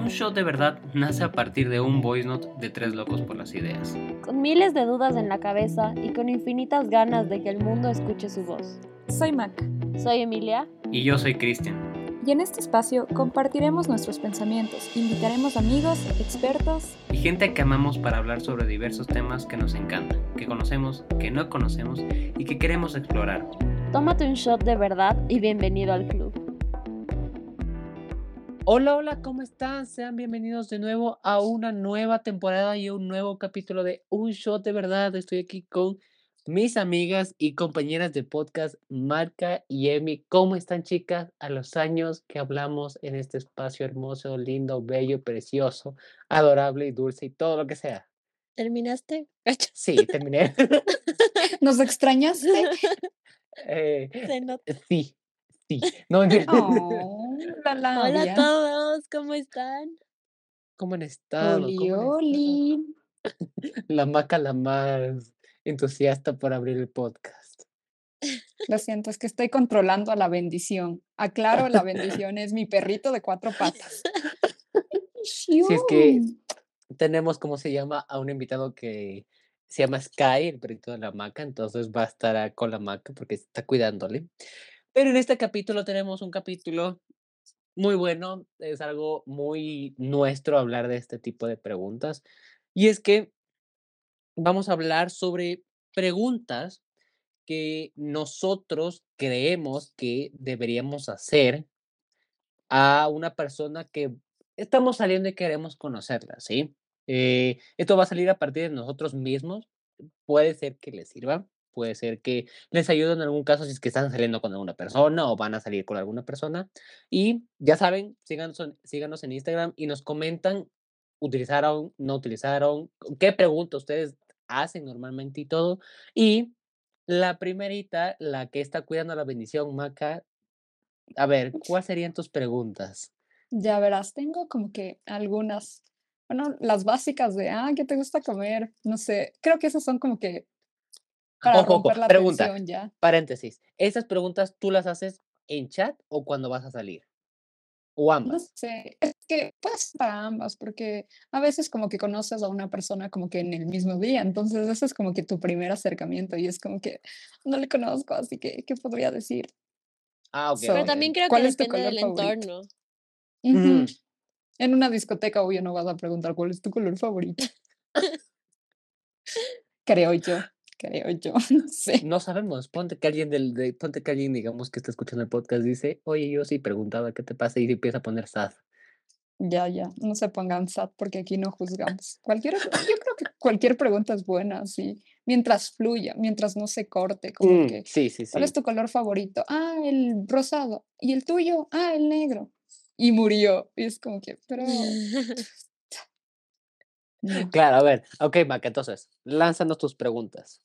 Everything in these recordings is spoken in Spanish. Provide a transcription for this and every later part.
Un shot de verdad nace a partir de un voice note de tres locos por las ideas. Con miles de dudas en la cabeza y con infinitas ganas de que el mundo escuche su voz. Soy Mac. Soy Emilia. Y yo soy Cristian. Y en este espacio compartiremos nuestros pensamientos, invitaremos amigos, expertos y gente que amamos para hablar sobre diversos temas que nos encantan, que conocemos, que no conocemos y que queremos explorar. Tómate un shot de verdad y bienvenido al club. Hola, hola, ¿cómo están? Sean bienvenidos de nuevo a una nueva temporada y un nuevo capítulo de Un Shot de Verdad. Estoy aquí con mis amigas y compañeras de podcast, Marca y Emi. ¿Cómo están, chicas? A los años que hablamos en este espacio hermoso, lindo, bello, precioso, adorable y dulce y todo lo que sea. ¿Terminaste? Sí, terminé. ¿Nos extrañaste? Eh, Se nota. sí, No, Oh, la Hola a todos, ¿cómo están? ¿Cómo han estado? Oli, ¿Cómo han oli. estado? La maca la más entusiasta por abrir el podcast. Lo siento, es que estoy controlando a la bendición. Aclaro, la bendición es mi perrito de cuatro patas. Si es que tenemos, ¿cómo se llama? A un invitado que se llama Sky, el perrito de la maca, entonces va a estar con la maca porque está cuidándole. Pero en este capítulo tenemos un capítulo muy bueno, es algo muy nuestro hablar de este tipo de preguntas. Y es que vamos a hablar sobre preguntas que nosotros creemos que deberíamos hacer a una persona que estamos saliendo y queremos conocerla, ¿sí? Eh, esto va a salir a partir de nosotros mismos. Puede ser que les sirva, puede ser que les ayude en algún caso si es que están saliendo con alguna persona o van a salir con alguna persona. Y ya saben, síganos, síganos en Instagram y nos comentan, utilizaron, no utilizaron, qué preguntas ustedes hacen normalmente y todo. Y la primerita, la que está cuidando la bendición, Maca, a ver, ¿cuáles serían tus preguntas? Ya verás, tengo como que algunas, bueno, las básicas de, ah, ¿qué te gusta comer? No sé, creo que esas son como que para Ojo, la pregunta. ya. Paréntesis, ¿esas preguntas tú las haces en chat o cuando vas a salir? O No ambas. sé, es que puede ser para ambas, porque a veces como que conoces a una persona como que en el mismo día, entonces ese es como que tu primer acercamiento y es como que no le conozco, así que, ¿qué podría decir? Ah, ok. So, Pero también creo que ¿cuál es tu depende del color favorito? entorno. Ujú. En una discoteca, obvio, no vas a preguntar cuál es tu color favorito. Creo yo, creo yo, no sé. No sabemos, ponte que alguien del, de- ponte que alguien, digamos, que está escuchando el podcast dice, oye, yo sí preguntaba qué te pasa y empieza a poner sad. Ya, ya, no se pongan sad porque aquí no juzgamos. Cualquier, yo creo que cualquier pregunta es buena, sí, mientras fluya, mientras no se corte, como Mm, que, sí, sí, sí. ¿cuál es tu color favorito? Ah, el rosado. ¿Y el tuyo? Ah, el negro. Y murió. Y es como que, pero... no. Claro, a ver, ok, Maca, entonces, lánzanos tus preguntas.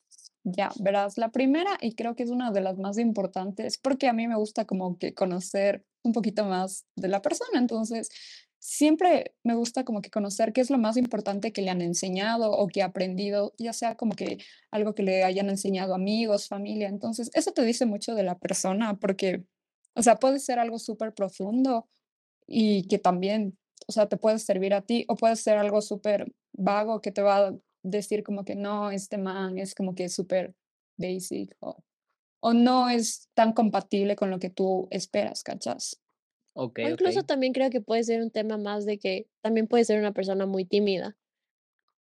Ya, verás, la primera, y creo que es una de las más importantes, porque a mí me gusta como que conocer un poquito más de la persona, entonces siempre me gusta como que conocer qué es lo más importante que le han enseñado o que ha aprendido, ya sea como que algo que le hayan enseñado amigos, familia, entonces eso te dice mucho de la persona, porque, o sea, puede ser algo súper profundo y que también, o sea, te puede servir a ti, o puede ser algo súper vago que te va decir como que no, este man es como que súper basic o, o no es tan compatible con lo que tú esperas, ¿cachas? Ok, O incluso también creo que puede ser un tema más de que también puede ser una persona muy tímida.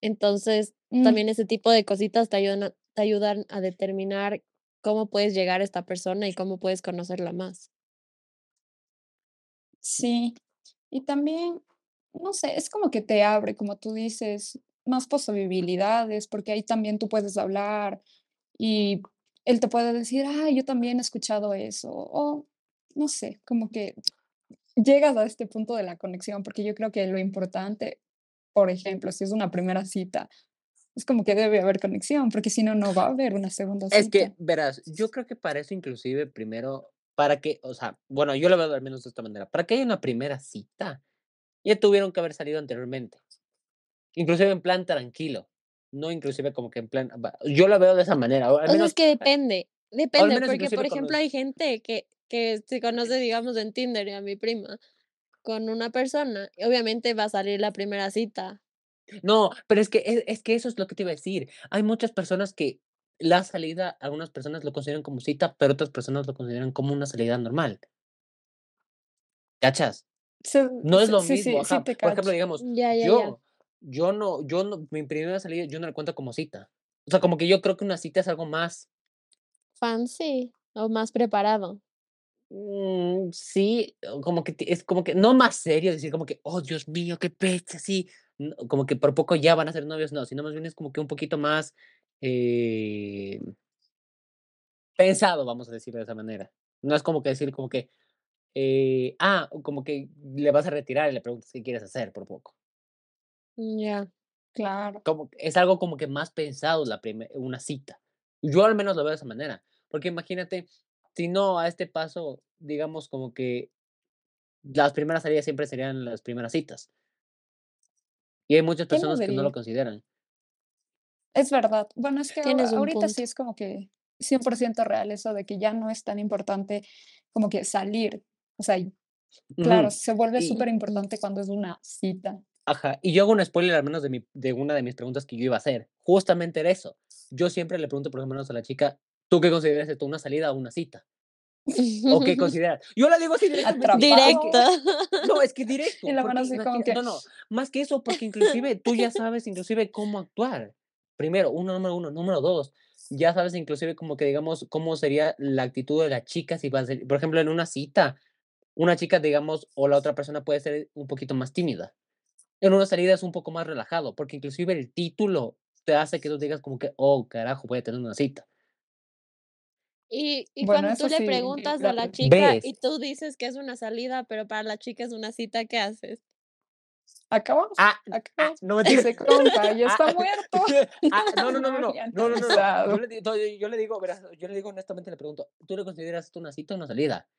Entonces, Mm, también ese tipo de cositas te ayudan a, te ayudan a determinar cómo puedes llegar a esta persona y cómo puedes conocerla más. sí, y también, no sé, es como que te abre, como tú dices, más posibilidades, porque ahí también tú puedes hablar y él te puede decir, ah, yo también he escuchado eso, o no sé, como que llegas a este punto de la conexión, porque yo creo que lo importante, por ejemplo, si es una primera cita, es como que debe haber conexión, porque si no, no va a haber una segunda Es que, cita. verás, yo creo que para eso inclusive primero, para que, o sea, bueno, yo lo veo al menos de esta manera, para que haya una primera cita, ya tuvieron que haber salido anteriormente, inclusive en plan tranquilo, no inclusive como que en plan, yo lo veo de esa manera, o al O sea, menos, es que depende, depende, porque por ejemplo hay gente que, que se conoce, digamos, en Tinder y a mi prima. con una persona, obviamente va a salir la primera cita. No, pero es que es es que eso es lo que te iba a decir. Hay muchas personas que la salida, algunas personas lo consideran como cita, pero otras personas lo consideran como una salida normal. ¿Cachas? Sí, No es sí, lo sí, sí, mismo, sí te Por ejemplo, digamos, Ya, ya, ya. Yo no yo no mi primera salida, yo no la cuento como cita. O sea, como que yo creo que una cita es algo más Fancy o más preparado. Mm, sí, como que es como que no más serio, decir como que: "Oh, Dios mío, qué pecha", así, como que por poco ya van a ser novios, no, sino más bien es como que un poquito más, eh pensado, vamos a decirlo de esa manera. No es como que decir como que, eh, ah, como que le vas a retirar y le preguntas qué quieres hacer por poco. Mm, ya. Claro. Como es algo como que más pensado la una cita. Yo al menos lo veo de esa manera, porque imagínate, si no a este paso, digamos como que las primeras salidas siempre serían las primeras citas. Y hay muchas ¿Quién lo personas que no lo consideran. Es verdad. Bueno, es que Tienes ahorita sí es como que 100% real eso de que ya no es tan importante como que salir. O sea, claro, se vuelve Y Ujú. superimportante cuando es una cita. Ajá, y yo hago un spoiler al menos de mi de una de mis preguntas que yo iba a hacer. Justamente era eso. Yo siempre le pregunto, por lo menos a la chica: "¿Tú qué consideras esto, una salida o una cita?". ¿O qué consideras? Yo le digo así que Directo. Atrapado. no, es que Y directo, la mano porque así como que no, no, más que eso, porque inclusive tú ya sabes inclusive cómo actuar. Primero, uno, número uno, número 2, ya sabes inclusive como que digamos cómo sería la actitud de la chica si va a ser por ejemplo, en una cita, una chica, digamos, o la otra persona puede ser un poquito más tímida. En una salida es un poco más relajado, porque inclusive el título te hace que tú digas como que: "Oh, carajo, voy a tener una cita". Y y Bueno, cuando tú le sí, preguntas a la chica ¿Ves? y tú dices que es una salida, pero para la chica es una cita, ¿qué haces? Acabamos, Ah, ah, acabamos. no mentira. Ese compa ya Ah, está muerto. ah, no, no, no, No no, no, no, no. Yo le yo yo le digo, verás, yo le digo honestamente, le pregunto: "¿Tú le consideras esto una cita o una salida?".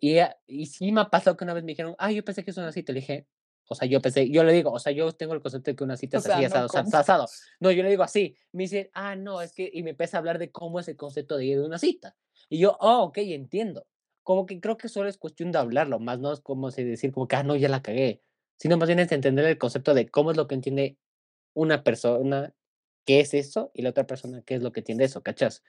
Y y sí me ha pasado que una vez me dijeron: "Ay, yo pensé que es una cita", le dije, o sea, yo pensé yo le digo, o sea, yo tengo el concepto de que una cita O es sea, así, no asado, sa compa. asado. No, yo le digo así. Me dice: "Ah, no, es que", y me empieza a hablar de cómo es el concepto de de una cita. Y yo: "Oh, okey, entiendo". Como que creo que solo es cuestión de hablarlo, más no es como si decir como que: "Ah, no, ya la cagué", sino más bien es entender el concepto de cómo es lo que entiende una persona, qué es eso, y la otra persona, qué es lo que entiende eso, ¿cachas?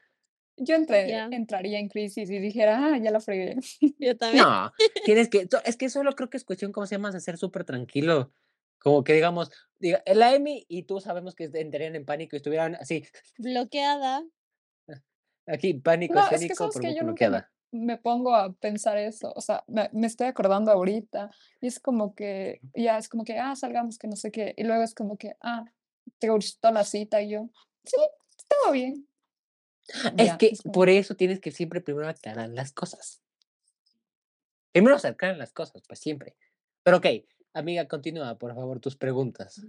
Yo entre Ya, entraría en crisis y dijera: "Ah, ya la fregué". yo también. No, tienes que es que solo creo que es cuestión, ¿cómo se llama?, de ser súper tranquilo. Como que digamos, diga la Emi y tú sabemos que entrarían en pánico y estuvieran así, Bloqueada. aquí, pánico No, es que, escénico ¿sabes por que Yo nunca me bloqueada. me pongo a pensar eso, o sea, me me estoy acordando ahorita, y es como que ya es como que: "Ah, salgamos", que no sé qué, y luego es como que: "Ah, ¿te gustó la cita?", y yo: "Sí, estuvo bien". Es Ya, que es por eso tienes que siempre primero aclarar las cosas. Primero se aclaran las cosas, pues siempre. Pero okey, amiga, continúa, por favor, tus preguntas.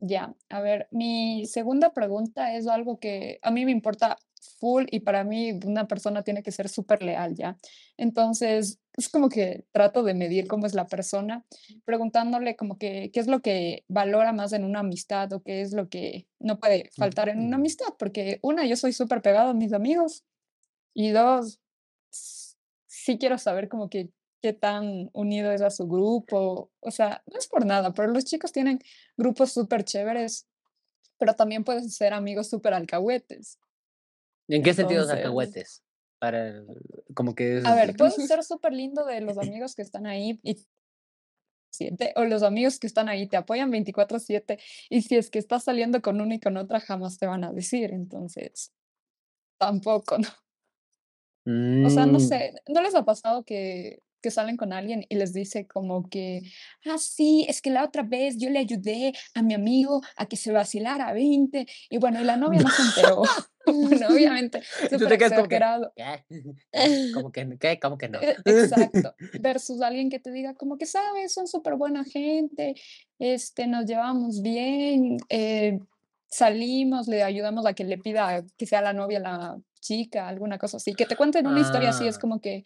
Ya, a ver, mi segunda pregunta es algo que a mí me importa full y para mí una persona tiene que ser súper leal, ¿ya? Entonces, es como que trato de medir cómo es la persona, preguntándole como que qué es lo que valora más en una amistad o qué es lo que no puede faltar en una Mm. amistad, porque una, yo soy súper pegado a mis amigos y dos, sí quiero saber como que qué tan unido es a su grupo. O sea, no es por nada, pero los chicos tienen grupos súper chéveres, pero también pueden ser amigos súper alcahuetes. ¿En qué sentido Entonces, alcahuetes? Para como que a ver, puede ser súper lindo de los amigos que están ahí y siete, o los amigos que están ahí te apoyan veinticuatro siete y si es que estás saliendo con una y con otra, jamás te van a decir. Entonces, tampoco, O sea, no mm. sé, ¿no les ha pasado que que salen con alguien y les dice como que: "Ah, sí, es que la otra vez yo le ayudé a mi amigo a que se vacilara a 20", y bueno, y la novia no se enteró. Bueno, obviamente, súper quedas como que, exagerado. ¿qué? ¿Cómo que no? E exacto, versus alguien que te diga como que: "¿Sabes? Son súper buena gente, este, nos llevamos bien, eh, salimos, le ayudamos a que le pida que sea la novia la chica", alguna cosa así. Que te cuenten una historia así, es Ah, como que,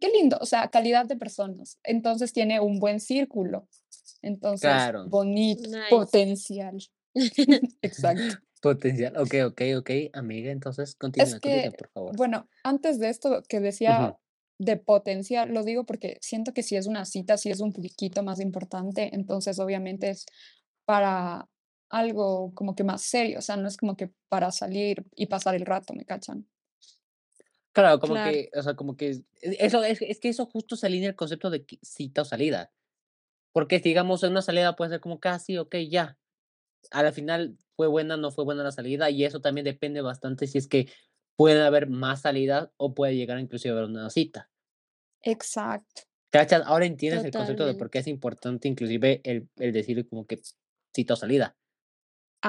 qué lindo, o sea, calidad de personas. Entonces tiene un buen círculo, entonces claro. bonito, Nice. potencial. Exacto. Potencial. Okey, okey, okey, amiga, entonces Es continúa, continúa, que, por favor. bueno, antes de esto que decía de potencial. Lo digo porque siento que si es una cita, si es un poquito más importante, entonces obviamente es para algo como que más serio, o sea, no es como que para salir y pasar el rato, ¿me cachan? Claro, como que, o sea, como que e, eso es, es que eso justo se alinea el concepto de cita o salida. Porque digamos, en una salida puede ser como casi, ok, ya. A la final fue buena, no fue buena la salida, y eso también depende bastante si es que puede haber más salidas o puede llegar inclusive a haber una cita. Exacto. ¿Cachas? Ahora entiendes el concepto de por qué es importante inclusive el, el decir como que cita o salida.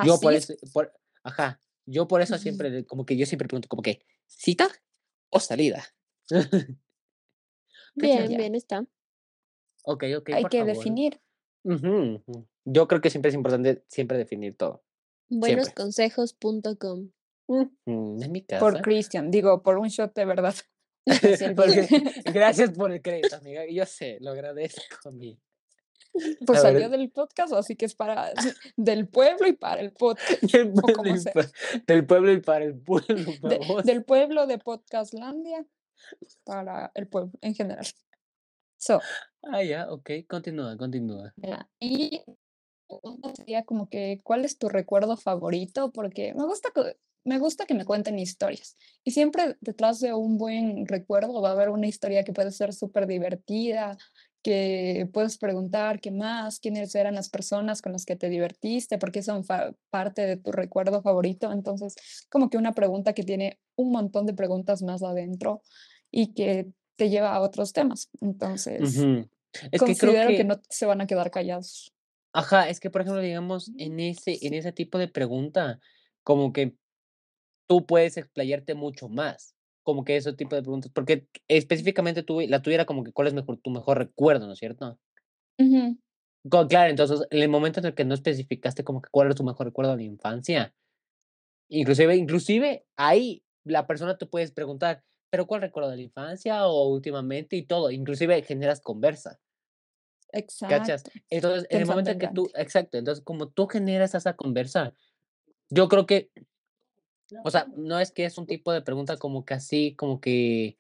yo por eso, por, ajá, yo por eso siempre, como que yo siempre pregunto como que, ¿cita o salida? bien, bien está. Ok, ok. Hay que definir. Yo creo que siempre es importante siempre definir todo. Buenosconsejos.com. en mi casa. Por Christian, digo, por un shot de verdad. gracias por el crédito, amiga. Yo sé, lo agradezco. Mi. Pues salió del podcast, así que es para del pueblo y para el podcast. Del pueblo, y, para, del pueblo y para el pueblo. del pueblo de Podcastlandia para el pueblo en general. So. Ah, ya, ok, continúa, continúa. y sería como que, ¿cuál es tu recuerdo favorito? Porque me gusta, me gusta que me cuenten historias. Y siempre detrás de un buen recuerdo va a haber una historia que puede ser súper divertida, que puedes preguntar qué más, quiénes eran las personas con las que te divertiste, porque son parte de tu recuerdo favorito. Entonces, como que una pregunta que tiene un montón de preguntas más adentro y que te lleva a otros temas. Entonces, es considero que, no se van a quedar callados. Ajá, es que por ejemplo, digamos, en ese, en ese tipo de pregunta, como que tú puedes explayarte mucho más, como que ese tipo de preguntas, porque específicamente tú, la tuya era como que cuál es mejor, tu mejor recuerdo, ¿no es cierto? Claro, entonces, en el momento en el que no especificaste como que cuál es tu mejor recuerdo de la infancia, inclusive, inclusive ahí la persona te puedes preguntar, pero ¿cuál recuerdo de la infancia o últimamente y todo? Inclusive generas conversa. Exacto. Entonces, en el momento en que tú, exacto, entonces como tú generas esa conversa, yo creo que, o sea, no es que es un tipo de pregunta como que así, como que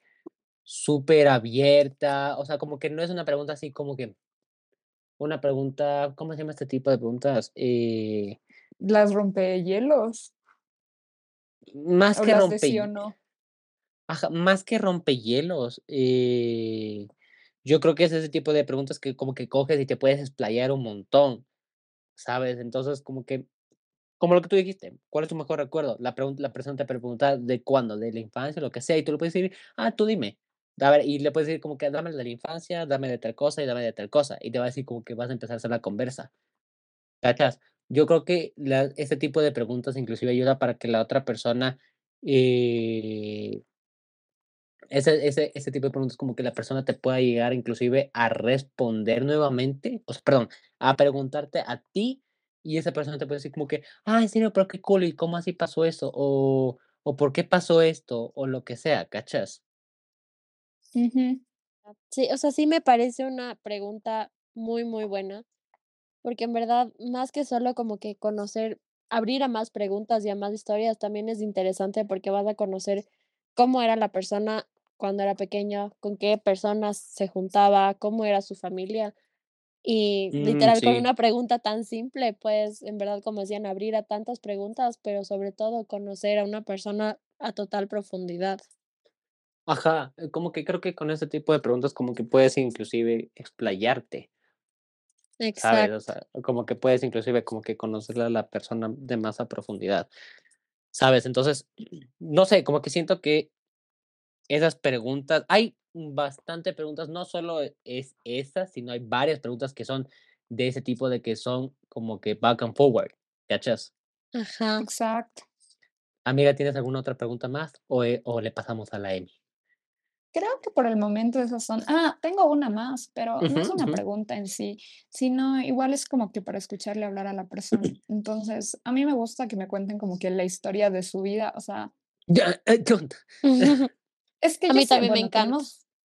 súper abierta, o sea, como que no es una pregunta así como que, una pregunta, ¿cómo se llama este tipo de preguntas? Eh, las rompehielos. Más que rompehielos más que rompehielos, eh, yo creo que es ese tipo de preguntas que como que coges y te puedes explayar un montón, ¿sabes? Entonces, como que, como lo que tú dijiste, ¿cuál es tu mejor recuerdo? La, la persona te pregunta de cuándo, de la infancia, lo que sea, y tú le puedes decir, ah, tú dime. A ver, y le puedes decir como que dame de la infancia, dame de tal cosa y dame de tal cosa. Y te va a decir como que vas a empezar a hacer la conversa. ¿Cachas? Yo creo que la, este tipo de preguntas inclusive ayuda para que la otra persona eh, ese, ese, ese tipo de preguntas como que la persona te pueda llegar inclusive a responder nuevamente, o sea, perdón, a preguntarte a ti y esa persona te puede decir como que, ah, en serio, pero qué cool, ¿y cómo así pasó eso? O, o ¿por qué pasó esto? O lo que sea, ¿cachas? Sí, o sea, sí me parece una pregunta muy, muy buena, porque en verdad, más que solo como que conocer, abrir a más preguntas y a más historias, también es interesante porque vas a conocer cómo era la persona cuando era pequeña, con qué personas se juntaba, cómo era su familia. Y mm, literal, con una pregunta tan simple, pues en verdad, como decían, abrir a tantas preguntas, pero sobre todo conocer a una persona a total profundidad. Ajá, eh, como que creo que con ese tipo de preguntas como que puedes inclusive explayarte. Exacto. ¿sabes? como que puedes inclusive como que conocerle a la persona de más a profundidad. ¿Sabes? Entonces, no sé, como que siento que esas preguntas, hay bastante preguntas, no solo es esa, sino hay varias preguntas que son de ese tipo de que son como que back and forward, ¿cachas? Ajá. Exacto. Amiga, ¿tienes alguna otra pregunta más o, eh, o le pasamos a la Emi? Creo que por el momento esas son. Ah, tengo una más, pero no es una pregunta en sí, sino igual es como que para escucharle hablar a la persona. Entonces, a mí me gusta que me cuenten como que la historia de su vida, o sea. Ya, eh, Es que a mí también me encanta.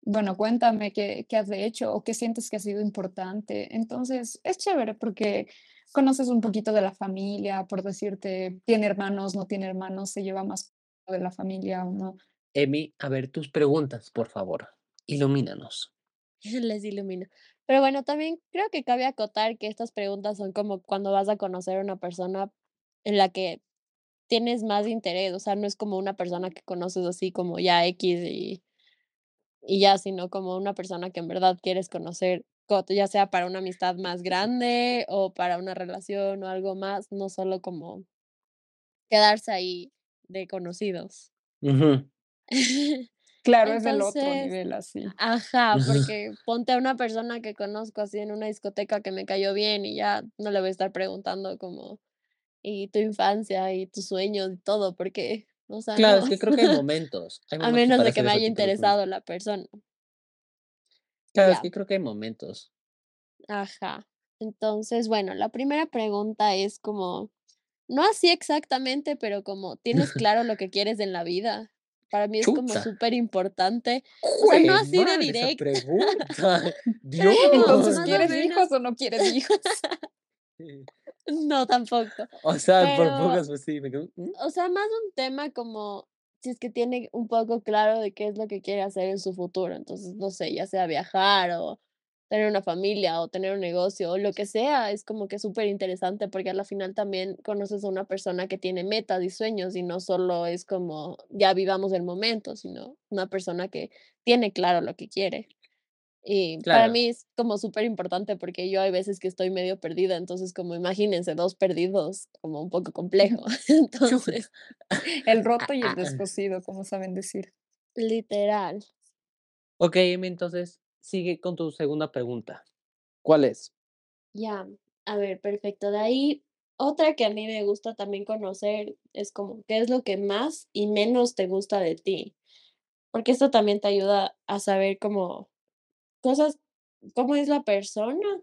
Bueno, cuéntame qué, qué has hecho o qué sientes que ha sido importante. Entonces, es chévere porque conoces un poquito de la familia, por decirte, tiene hermanos, no tiene hermanos, se lleva más de la familia o no. Emi, a ver tus preguntas, por favor. ilumínanos. Les ilumino. Pero bueno, también creo que cabe acotar que estas preguntas son como cuando vas a conocer a una persona en la que tienes más interés, o sea, no es como una persona que conoces así como ya X y, y ya, sino como una persona que en verdad quieres conocer, ya sea para una amistad más grande o para una relación o algo más, no solo como quedarse ahí de conocidos. Claro, es del otro nivel así. Ajá, porque ponte a una persona que conozco así en una discoteca que me cayó bien y ya no le voy a estar preguntando como, y tu infancia y tus sueños y todo, porque, o sea, Claro, es que creo que hay momentos. a menos de que me haya interesado la persona. Claro, es que creo que hay momentos. Ajá. Entonces, bueno, la primera pregunta es como, no así exactamente, pero como, ¿tienes claro lo que quieres en la vida? Para mí es como súper importante. O sea, no así de directo. Dios. Entonces, ¿quieres hijos o no quieres hijos? No, tampoco. O sea, por pocas, pues sí. Me... O sea, más un tema como si es que tiene un poco claro de qué es lo que quiere hacer en su futuro. Entonces, no sé, ya sea viajar o tener una familia o tener un negocio o lo que sea, es como que súper interesante porque a la final también conoces a una persona que tiene metas y sueños y no solo es como ya vivamos el momento, sino una persona que tiene claro lo que quiere. Y para mí es como súper importante porque yo hay veces que estoy medio perdida, entonces como imagínense, dos perdidos, como un poco complejo. Entonces, el roto y el descosido, como saben decir. Literal. Ok, entonces, sigue con tu segunda pregunta. ¿Cuál es? Ya, a ver, perfecto. De ahí, otra que a mí me gusta también conocer es como, ¿qué es lo que más y menos te gusta de ti? Porque esto también te ayuda a saber cómo cosas, cómo es la persona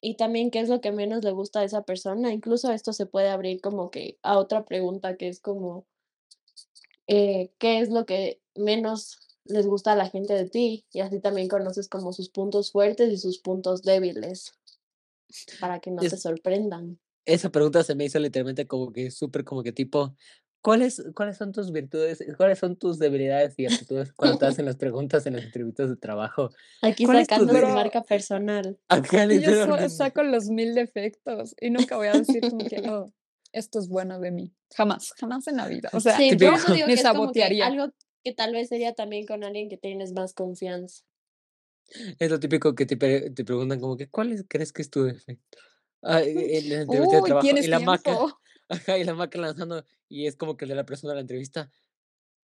y también qué es lo que menos le gusta a esa persona. Incluso esto se puede abrir como que a otra pregunta que es como, eh, ¿qué es lo que menos les gusta a la gente de ti y así también conoces como sus puntos fuertes y sus puntos débiles para que no te sorprendan. Esa pregunta se me hizo literalmente como que súper como que tipo, ¿cuáles, ¿cuáles son tus virtudes, cuáles son tus debilidades y aptitudes cuando te hacen las preguntas en las entrevistas de trabajo? Aquí sacando tu marca personal. Yo saco los mil defectos y nunca voy a decir como que, oh, esto es bueno de mí. Jamás, jamás en la vida. O sea, yo me sabotearía. algo que tal vez sería también con alguien que tienes más confianza. Es lo típico que te, te preguntan como que, ¿cuál crees que es tu defecto? Ah, en la entrevista de trabajo, y la maca, ajá, y la maca lanzando, y es como que de la persona de la entrevista,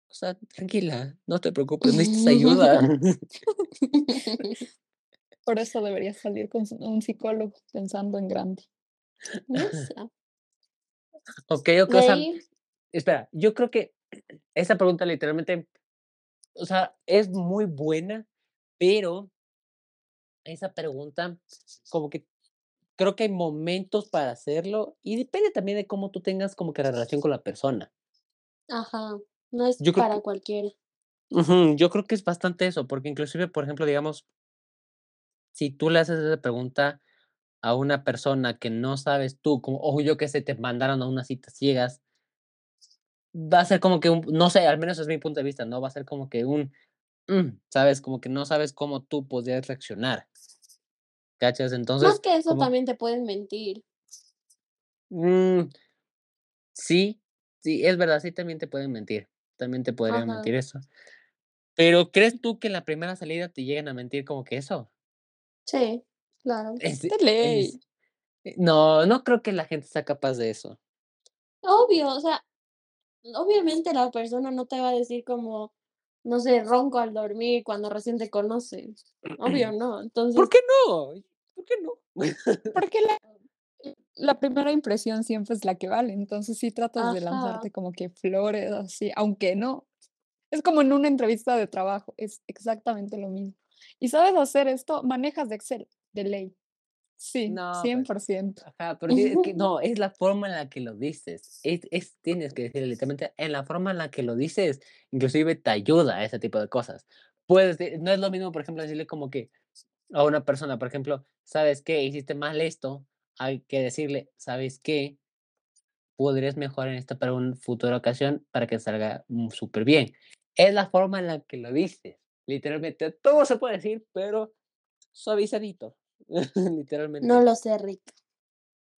o sea, tranquila, no te preocupes, necesitas ayuda. Por eso deberías salir con un psicólogo pensando en grande. ok, ok, o sea, espera, yo creo que esa pregunta literalmente, o sea, es muy buena, pero esa pregunta, como que creo que hay momentos para hacerlo y depende también de cómo tú tengas como que la relación con la persona. Ajá, no es para cualquiera. yo creo que es bastante eso, porque inclusive, por ejemplo, digamos, si tú le haces esa pregunta a una persona que no sabes tú, como, o yo que sé, te mandaron a unas citas ciegas, va a ser como que un, no sé, al menos es mi punto de vista, ¿no? Va a ser como que un, mm, ¿sabes? Como que no sabes cómo tú podrías reaccionar. ¿Cachas? Entonces. Más que eso también te pueden mentir. Mm, sí, sí, es verdad, sí también te pueden mentir. También te podrían mentir eso. Pero ¿crees tú que en la primera salida te lleguen a mentir como que eso? Sí, claro. Es, de ley. Eh, no, no creo que la gente sea capaz de eso. Obvio, o sea, obviamente la persona no te va a decir como, no sé, ronco al dormir cuando recién te conoce. Obvio, no. Entonces... ¿Por qué no? ¿Por qué no? Porque la, la primera impresión siempre es la que vale. Entonces sí tratas de lanzarte como que flores así, aunque no. Es como en una entrevista de trabajo, es exactamente lo mismo. Y sabes hacer esto, manejas de Excel, de ley. Sí, no, 100%. ajá, pero es que, no, es la forma en la que lo dices. Es, es, tienes que decir literalmente, en la forma en la que lo dices, inclusive te ayuda a ese tipo de cosas. Puedes, no es lo mismo, por ejemplo, decirle como que a una persona, por ejemplo, ¿sabes qué? Hiciste mal esto, hay que decirle, ¿sabes qué? Podrías mejorar en esta para una futura ocasión para que salga súper bien. Es la forma en la que lo dices. Literalmente todo se puede decir, pero suavizadito. Literalmente. No lo sé, Rick.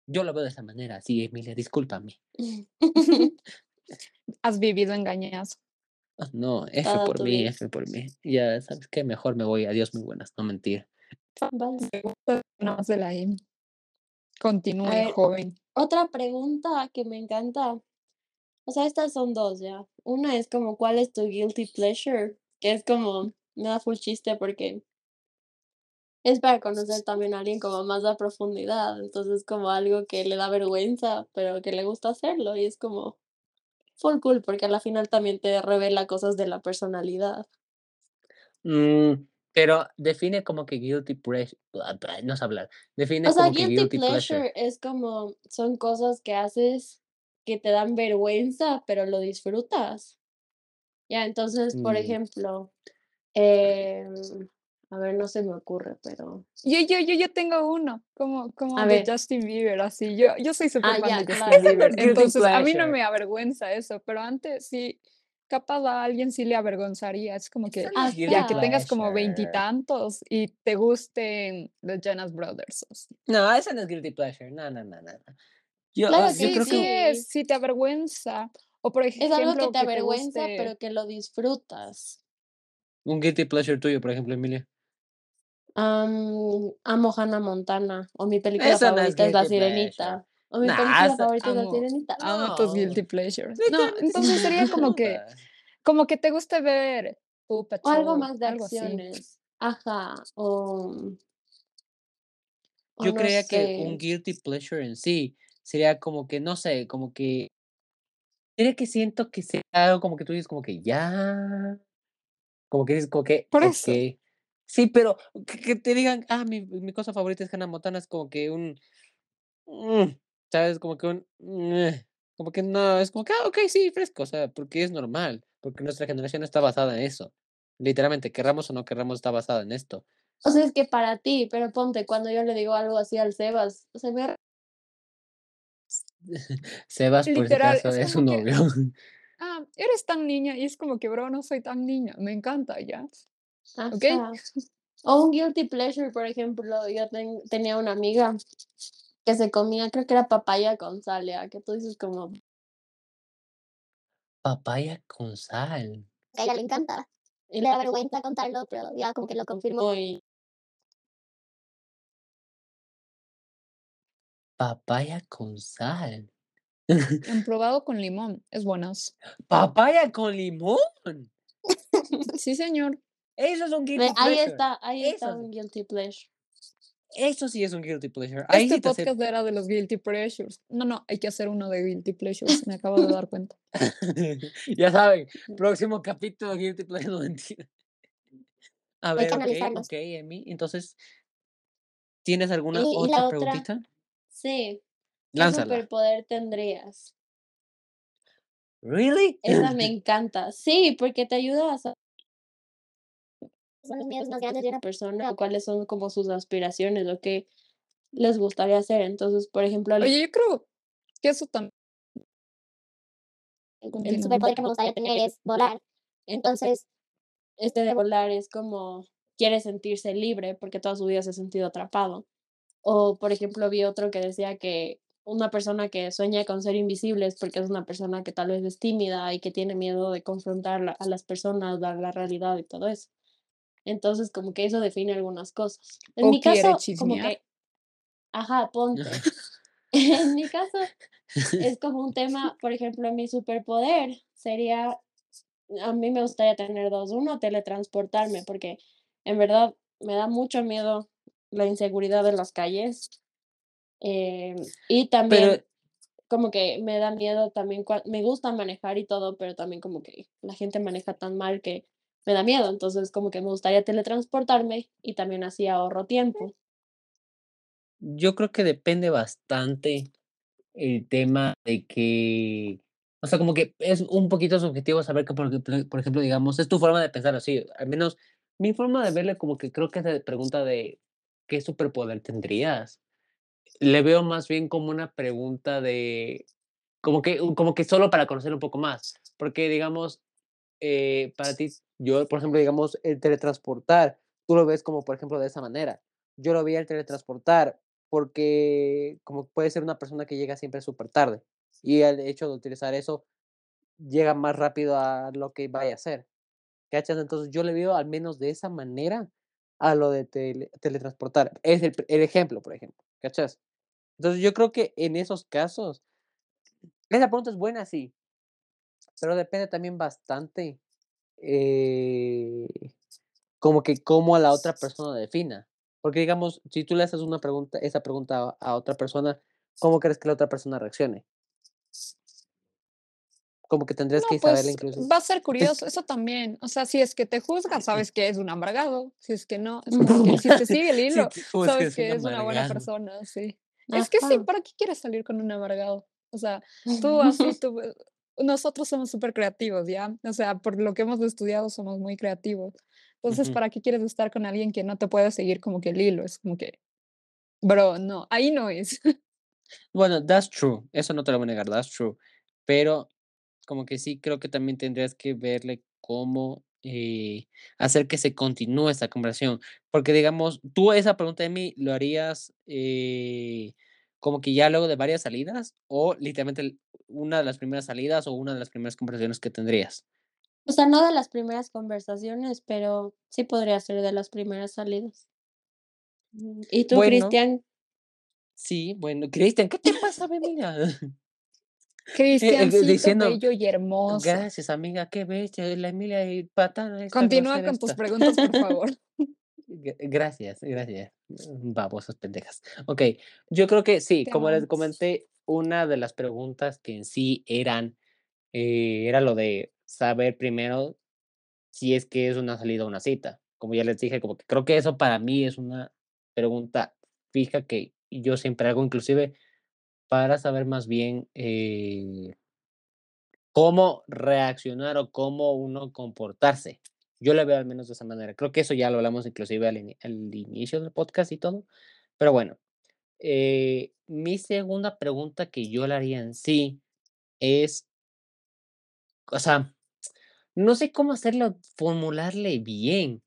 Yo lo veo de esa manera, sí, Emilia, discúlpame. Has vivido engañazo. Ah, no, F por mí, F por mí. Ya sabes que mejor me voy. Adiós, muy buenas, no mentir. La M. Continúe, joven. Otra pregunta que me encanta. O sea, estas son dos ya. Una es como, ¿cuál es tu guilty pleasure? Que es como, me da full chiste porque es para conocer también a alguien como más a profundidad. Entonces, como algo que le da vergüenza, pero que le gusta hacerlo. Y es como full cool porque al final también te revela cosas de la personalidad. Mm, pero define como que guilty pleasure, no sé hablar, define o sea, como guilty, guilty pleasure, es como, son cosas que haces que te dan vergüenza, pero lo disfrutas. Ya, entonces, por mm. ejemplo, eh, a ver, no se me ocurre, pero. Yo, yo, yo, yo tengo uno, como, como de Justin Bieber, así. Yo, yo soy súper ah, fan de Justin Bieber. Entonces, a mí no me avergüenza eso, pero antes sí, capaz a alguien sí le avergonzaría. Es como que ya que tengas como veintitantos y, te gusten los Jonas Brothers. No, eso no es guilty pleasure. No, no, no, no. Yo, claro, yo creo que sí te avergüenza. O por ejemplo, es algo que te avergüenza, pero que lo disfrutas. Un guilty pleasure tuyo, por ejemplo, Emilia. Um, amo Hannah Montana. O mi película favorita es, La Sirenita. O mi película favorita es La Sirenita. Amo tus guilty pleasures. No, entonces sería como que, como que te guste ver o algo más de acciones. Ajá. O, Yo creía que un guilty pleasure en sí sería como que, no sé, como que. Sería que siento que sea algo como que tú dices, como que ya. Como que dices, como que. Por eso. Sí, pero que, te digan, ah, mi, mi, cosa favorita es Hannah Montana, es como que un. Mm, ¿Sabes? Como que un. como que no, es como que, ah, ok, sí, fresco, o sea, porque es normal, porque nuestra generación está basada en eso. Literalmente, querramos o no querramos, está basada en esto. O sea, es que para ti, pero ponte, cuando yo le digo algo así al Sebas, o sea, me... Sebas, por si acaso, es, su novio. ah, eres tan niña, y es como que, bro, no soy tan niña, me encanta, ya. O un guilty pleasure, por ejemplo, yo tenía una amiga que se comía, creo que era papaya con sal, ya, que tú dices como... Papaya con sal. A ella le encanta. Y le da vergüenza contarlo, pero ya como que lo confirmó Papaya con sal. Han probado con limón, es buenas. Papaya con limón. Sí, señor. Eso es un guilty pleasure. Ahí está, ahí está un guilty pleasure. Eso sí es un guilty pleasure. este podcast era de los guilty pleasures. No, no, hay que hacer uno de guilty pleasures. Me acabo de dar cuenta. ya saben, próximo capítulo guilty pleasure. A ver, ok, ok, Emi. Entonces, ¿tienes alguna otra, preguntita? Sí. ¿Qué superpoder tendrías? ¿Really? Esa me encanta. Sí, porque te ayuda a son los miedos más grandes de una persona, o cuáles son como sus aspiraciones, lo que les gustaría hacer. Entonces, por ejemplo... Oye, yo creo que eso también... El superpoder que me gustaría tener es volar. Entonces, este de volar es como quiere sentirse libre porque toda su vida se ha sentido atrapado. O, por ejemplo, vi otro que decía que una persona que sueña con ser invisible es porque es una persona que tal vez es tímida y que tiene miedo de confrontar a las personas, dar la realidad y todo eso. Entonces, como que eso define algunas cosas. En mi caso, como que, ajá, ponte. en mi caso, es como un tema, por ejemplo, mi superpoder sería, a mí me gustaría tener dos. Uno, teletransportarme, porque en verdad me da mucho miedo la inseguridad de las calles. Eh, y también, como que me da miedo también, me gusta manejar y todo, pero también como que la gente maneja tan mal que me da miedo, entonces como que me gustaría teletransportarme y también así ahorro tiempo. Yo creo que depende bastante el tema de que, o sea, como que es un poquito subjetivo saber que, por, por ejemplo, digamos, es tu forma de pensar así, al menos mi forma de verle como que creo que se pregunta de qué superpoder tendrías. Le veo más bien como una pregunta de, como que, como que solo para conocer un poco más, porque digamos, eh, para ti, yo, por ejemplo, digamos, el teletransportar, tú lo ves como, por ejemplo, de esa manera. Yo lo vi el teletransportar porque como puede ser una persona que llega siempre súper tarde y el hecho de utilizar eso llega más rápido a lo que vaya a hacer, ¿cachas? Entonces yo le veo al menos de esa manera a lo de tele teletransportar. Es el el ejemplo, por ejemplo, ¿cachas? Entonces yo creo que en esos casos esa pregunta es buena, sí. Pero depende también bastante, eh, como que cómo la otra persona defina. Porque, digamos, si tú le haces una pregunta esa pregunta a a otra persona, ¿cómo crees que la otra persona reaccione? Como que tendrías No, que saberla pues incluso. va a ser curioso, eso también. O sea, si es que te juzga, sabes que es un amargado. Si es que no, es que si te sigue el hilo, sabes es que un es una buena persona, sí. Es que sí. ¿para qué quieres salir con un amargado? O sea, tú así, tú, nosotros somos súper creativos, ¿ya? O sea, por lo que hemos estudiado somos muy creativos. Entonces. ¿para qué quieres estar con alguien que no te puede seguir como que el hilo? Es como que, bro, no, ahí no es. Bueno, that's true, eso no te lo voy a negar, that's true. Pero como que sí creo que también tendrías que verle cómo, eh, hacer que se continúe esta conversación. Porque, digamos, tú esa pregunta de mí, ¿lo harías, eh, como que ya luego de varias salidas, o literalmente una de las primeras salidas, o una de las primeras conversaciones que tendrías? O sea, no de las primeras conversaciones, pero sí podría ser de las primeras salidas. Mm, ¿y tú, Bueno. Cristian? Sí, bueno, Cristian, ¿qué te pasa, ve, mira? Eh, Cristiancito, diciendo bello y hermoso. gracias, amiga, qué bestia, la Emilia y patana Continúa con tus preguntas, por favor. Gra gracias, gracias, mm, babosas pendejas. Okey, yo creo que sí, como les comenté, una de las preguntas que en sí eran, eh, era lo de saber primero si es que es una salida o una cita. Como ya les dije, como que creo que eso para mí es una pregunta fija que yo siempre hago, inclusive para saber más bien, eh cómo reaccionar o cómo uno comportarse. Yo la veo al menos de esa manera. Creo que eso ya lo hablamos inclusive al ini al inicio del podcast y todo. Pero bueno, eh, mi segunda pregunta que yo le haría en sí es o sea, no sé cómo hacerlo, formularle bien,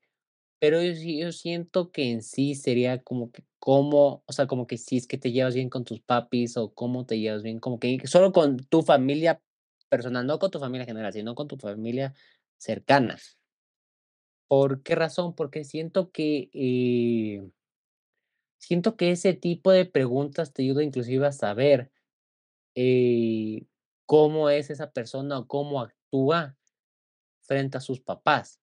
pero yo yo siento que en sí sería como que cómo, o sea, como que si es que te llevas bien con tus papis o cómo te llevas bien, como que solo con tu familia personal, no con tu familia general, sino con tu familia cercana. ¿Por qué razón? Porque siento que, eh siento que ese tipo de preguntas te ayuda inclusive a saber, eh, cómo es esa persona o cómo actúa frente a sus papás,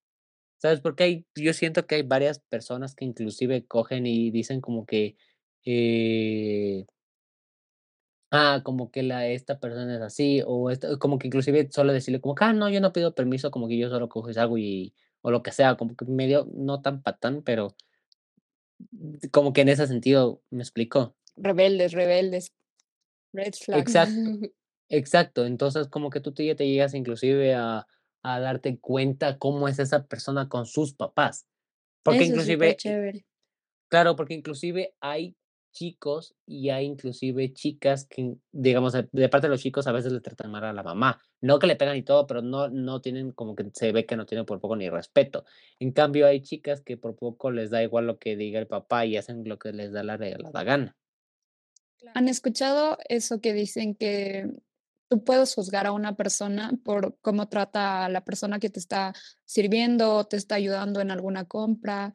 ¿sabes? Porque hay yo siento que hay varias personas que inclusive cogen y dicen como que, eh ah, como que la esta persona es así, o como que inclusive solo decirle como que: "Ah, no, yo no pido permiso", como que yo solo cojo y y o lo que sea, como que medio no tan patán, pero como que en ese sentido, ¿me explico? Rebeldes, rebeldes. Red flags. Exacto, exacto. Entonces, como que tú te ya te llegas inclusive a a darte cuenta cómo es esa persona con sus papás. Porque Eso es inclusive superchévere. claro, porque inclusive hay chicos y hay inclusive chicas que, digamos, de parte de los chicos a veces le tratan mal a la mamá. No que le pegan y todo, pero no no tienen como que se ve que no tienen por poco ni respeto. En cambio, hay chicas que por poco les da igual lo que diga el papá y hacen lo que les da la regalada gana. ¿Han escuchado eso que dicen que tú puedes juzgar a una persona por cómo trata a la persona que te está sirviendo o te está ayudando en alguna compra?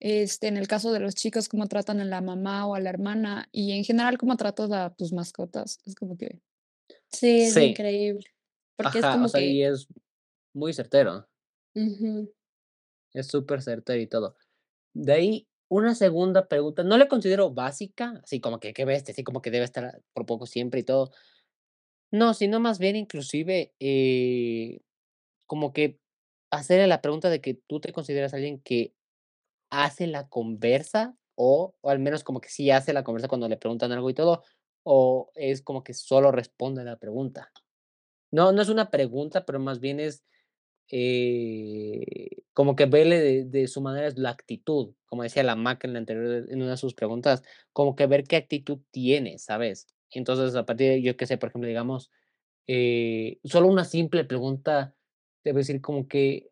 Este, en el caso de los chicos, cómo tratan a la mamá o a la hermana y en general cómo tratas a tus mascotas. Es como que Sí, es Sí. increíble, porque es o como sea, que y es muy certero. Es súper certero y todo. De ahí, una segunda pregunta, no la considero básica, así como que, qué bestia, así como que debe estar por poco siempre y todo. No, sino más bien inclusive, eh, como que hacerle la pregunta de que tú te consideras alguien que hace la conversa, o o al menos como que sí hace la conversa cuando le preguntan algo y todo, o es como que solo responde la pregunta. No, no es una pregunta, pero más bien es, eh, como que verle de de su manera es la actitud, como decía la Maca en la anterior en una de sus preguntas, como que ver qué actitud tiene, ¿sabes? Entonces, a partir de yo qué sé, por ejemplo, digamos, eh, solo una simple pregunta a decir como que,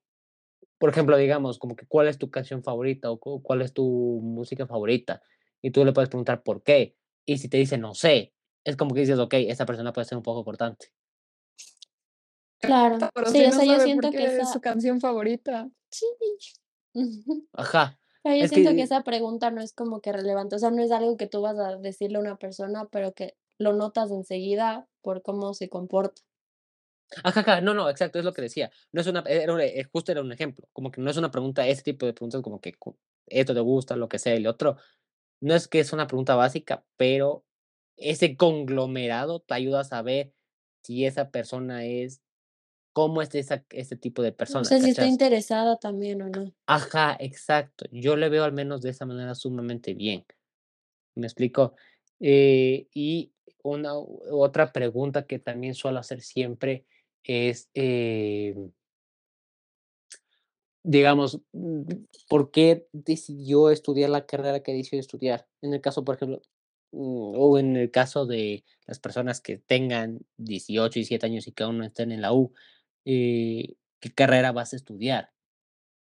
por ejemplo, digamos, como que cuál es tu canción favorita o cu cuál es tu música favorita, y tú le puedes preguntar por qué, y si te dice: "No sé", es como que dices: "Okey, esa persona puede ser un poco cortante". Claro, Pero sí, si o no sea, yo siento que qué es su esa canción favorita. sí. Ajá, Pero yo es siento que que esa pregunta no es como que relevante, o sea, no es algo que tú vas a decirle a una persona, pero que lo notas enseguida por cómo se comporta. Ajá, ajá, no, no, exacto, es lo que decía. No es una era eh, justo era un ejemplo, como que no es una pregunta, ese tipo de preguntas como que esto te gusta, lo que sea, lo otro, no es que es una pregunta básica, pero ese conglomerado te ayuda a saber si esa persona es cómo es esa ese tipo de persona, sea, si está ¿cachas? interesada también o no. Ajá, exacto. Yo le veo al menos de esa manera sumamente bien, ¿me explico? Eh, y una otra pregunta que también suelo hacer siempre es, em, digamos, mm, ¿por qué decidió estudiar la carrera que decidió estudiar? En el caso, por ejemplo, mm, o en el caso de las personas que tengan 18, 17 años y que aún no estén en la U, eh, ¿qué carrera vas a estudiar?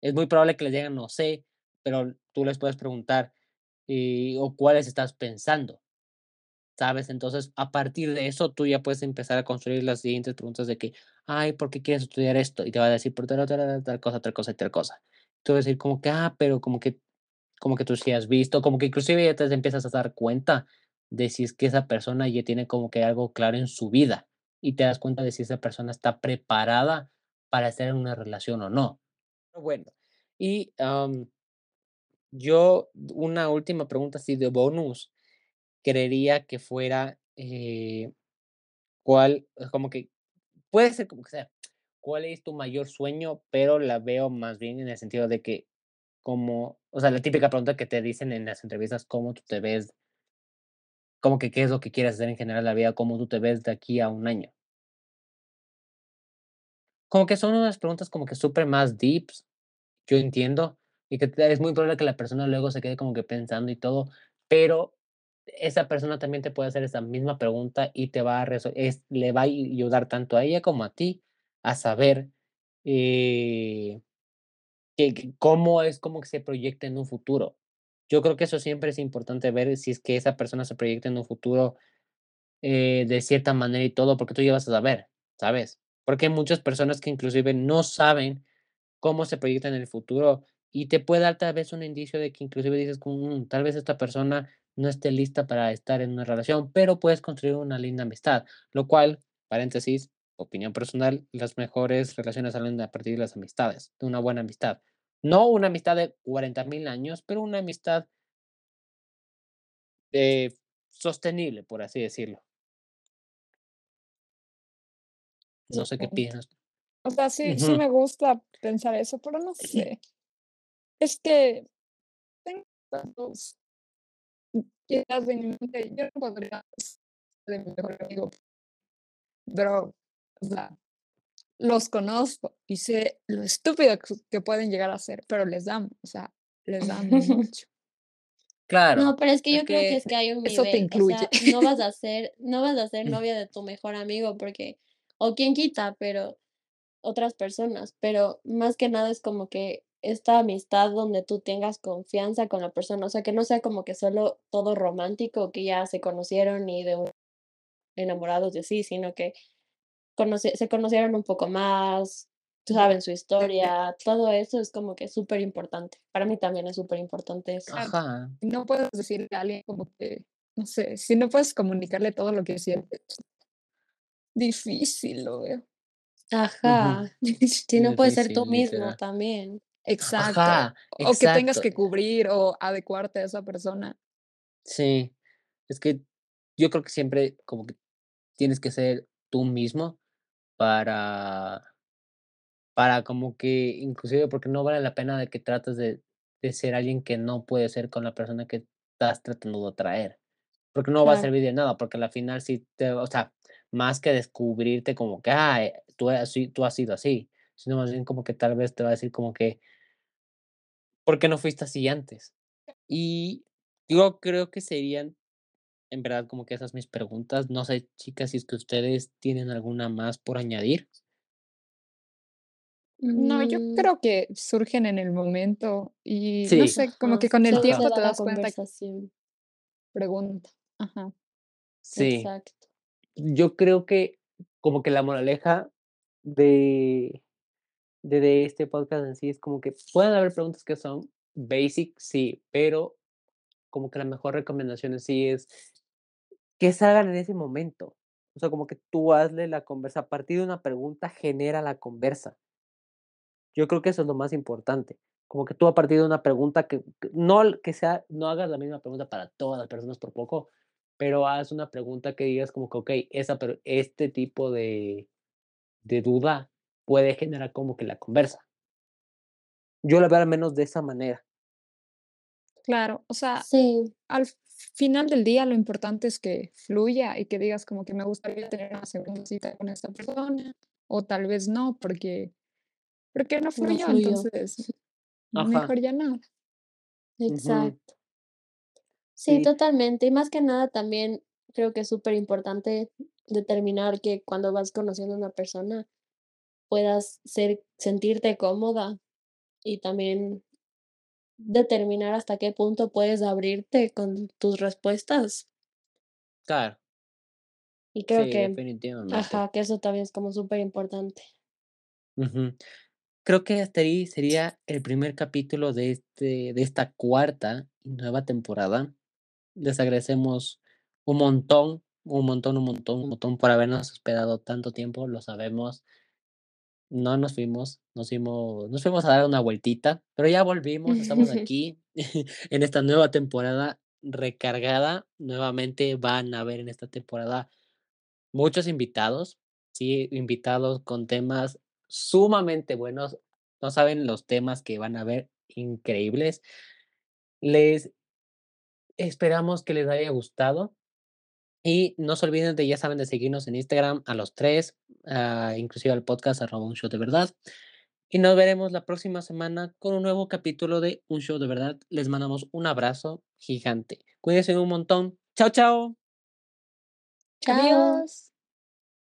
Es muy probable que les digan: "No sé", pero tú les puedes preguntar, eh, o cuáles estás pensando, ¿sabes? Entonces, a partir de eso, tú ya puedes empezar a construir las siguientes preguntas de que: "Ay, ¿por qué quieres estudiar esto?". Y te va a decir: "Por tal, tal, tal, cosa, tal cosa tal cosa". Tú vas a decir como que: "Ah, pero como que como que tú sí has visto", como que inclusive ya te empiezas a dar cuenta de si es que esa persona ya tiene como que algo claro en su vida, y te das cuenta de si esa persona está preparada para estar en una relación o no. Bueno, y, am Yo, una última pregunta así de bonus, creería que fuera, eh, ¿cuál? Es como que puede ser como que sea, ¿cuál es tu mayor sueño? Pero la veo más bien en el sentido de que, como, o sea, la típica pregunta que te dicen en las entrevistas, ¿cómo tú te ves? Como que, ¿qué es lo que quieres hacer en general en la vida? ¿Cómo tú te ves de aquí a un año? Como que son unas preguntas como que súper más deeps, Yo entiendo, y que es muy probable que la persona luego se quede como que pensando y todo, pero esa persona también te puede hacer esa misma pregunta y te va a es le va a ayudar tanto a ella como a ti a saber, eh, que cómo es como que se proyecta en un futuro. Yo creo que eso siempre es importante ver si es que esa persona se proyecta en un futuro, eh, de cierta manera y todo, porque tú ya vas a saber, ¿sabes? Porque hay muchas personas que inclusive no saben cómo se proyecta en el futuro y te puede dar tal vez un indicio de que inclusive dices "Mm, tal vez esta persona no esté lista para estar en una relación, pero puedes construir una linda amistad, lo cual, paréntesis, opinión personal, las mejores relaciones salen a partir de las amistades, de una buena amistad. No una amistad de 40.000 años, pero una amistad, eh, sostenible, por así decirlo. No sé qué piensas. O sea, sí sí me gusta pensar eso, pero no sé. Es que tengo tantos ideas en mi mente, yo no podría ser de mi mejor amigo, pero, o sea, los conozco y sé lo estúpido que pueden llegar a ser, pero les amo, o sea, les amo mucho. claro, No, pero es que yo creo que es que hay un Eso te nivel, o incluye. sea, no vas a ser no vas a ser novia de tu mejor amigo porque o quién quita, pero otras personas, pero más que nada es como que esta amistad donde tú tengas confianza con la persona, o sea, que no sea como que solo todo romántico, que ya se conocieron y de un enamorados de sí, sino que conoce se conocieron un poco más, saben su historia, todo eso es como que súper importante. Para mí también es súper importante eso. Claro, ajá, no puedes decirle a alguien como que, no sé, si no puedes comunicarle todo lo que sientes, difícil lo veo. Ajá, si no puedes ser tú mismo literal. también. Exacto. Ajá, O que tengas que cubrir o adecuarte a esa persona. Sí, es que yo creo que siempre como que tienes que ser tú mismo para para como que inclusive porque no vale la pena de que trates de de ser alguien que no puede ser con la persona que estás tratando de atraer, porque no va a Claro. servir de nada, porque a la final sí te o sea, más que descubrirte como que, ah, eh, tú así tú has sido así, sino más bien como que tal vez te va a decir como que, ¿por qué no fuiste así antes? Y yo creo que serían En verdad, como que esas mis preguntas. No sé, chicas, si es que ustedes tienen alguna más por añadir. No, yo Mm. creo que surgen en el momento y no Sí. sé, como Ajá, que con el tiempo te das cuenta conversación. pregunta. Ajá. Sí. Exacto. Yo creo que como que la moraleja de de de este podcast en sí es como que pueden haber preguntas que son basic, sí, pero como que la mejor recomendación en sí es que salgan en ese momento. O sea, como que tú hazle la conversa, a partir de una pregunta genera la conversa. Yo creo que eso es lo más importante. Como que tú a partir de una pregunta que no que sea no hagas la misma pregunta para todas las personas por poco, pero haz una pregunta que digas como que: "Okey, esa per este tipo de de duda puede generar como que la conversa". Yo la veo al menos de esa manera. Claro, o sea, Sí. al final del día lo importante es que fluya y que digas como que me gustaría tener una segunda cita con esta persona, o tal vez no, porque porque no No fluyó, entonces Ajá. mejor ya nada. Exacto. Sí, Sí. totalmente. Y más que nada también creo que es superimportante determinar que cuando vas conociendo a una persona puedas ser sentirte cómoda y también determinar hasta qué punto puedes abrirte con tus respuestas. Claro. Y creo Sí, que definitivamente. ajá, que eso también es como superimportante. Ujú. Creo que hasta ahí sería el primer capítulo de este de esta cuarta y nueva temporada. Les agradecemos un montón, un montón, un montón, un montón por habernos esperado tanto tiempo, lo sabemos. No nos fuimos, nos fuimos nos fuimos a dar una vueltita, pero ya volvimos, estamos aquí en esta nueva temporada recargada. Nuevamente van a haber en esta temporada muchos invitados, sí, invitados con temas sumamente buenos. No saben los temas que van a haber, increíbles. Les esperamos que les haya gustado y no se olviden de, ya saben, de seguirnos en Instagram a los 3, ah, inclusive al podcast arroba un show de verdad. Y nos veremos la próxima semana con un nuevo capítulo de Un show de verdad. Les mandamos un abrazo gigante. Cuídense un montón. Chao, chao. Adiós.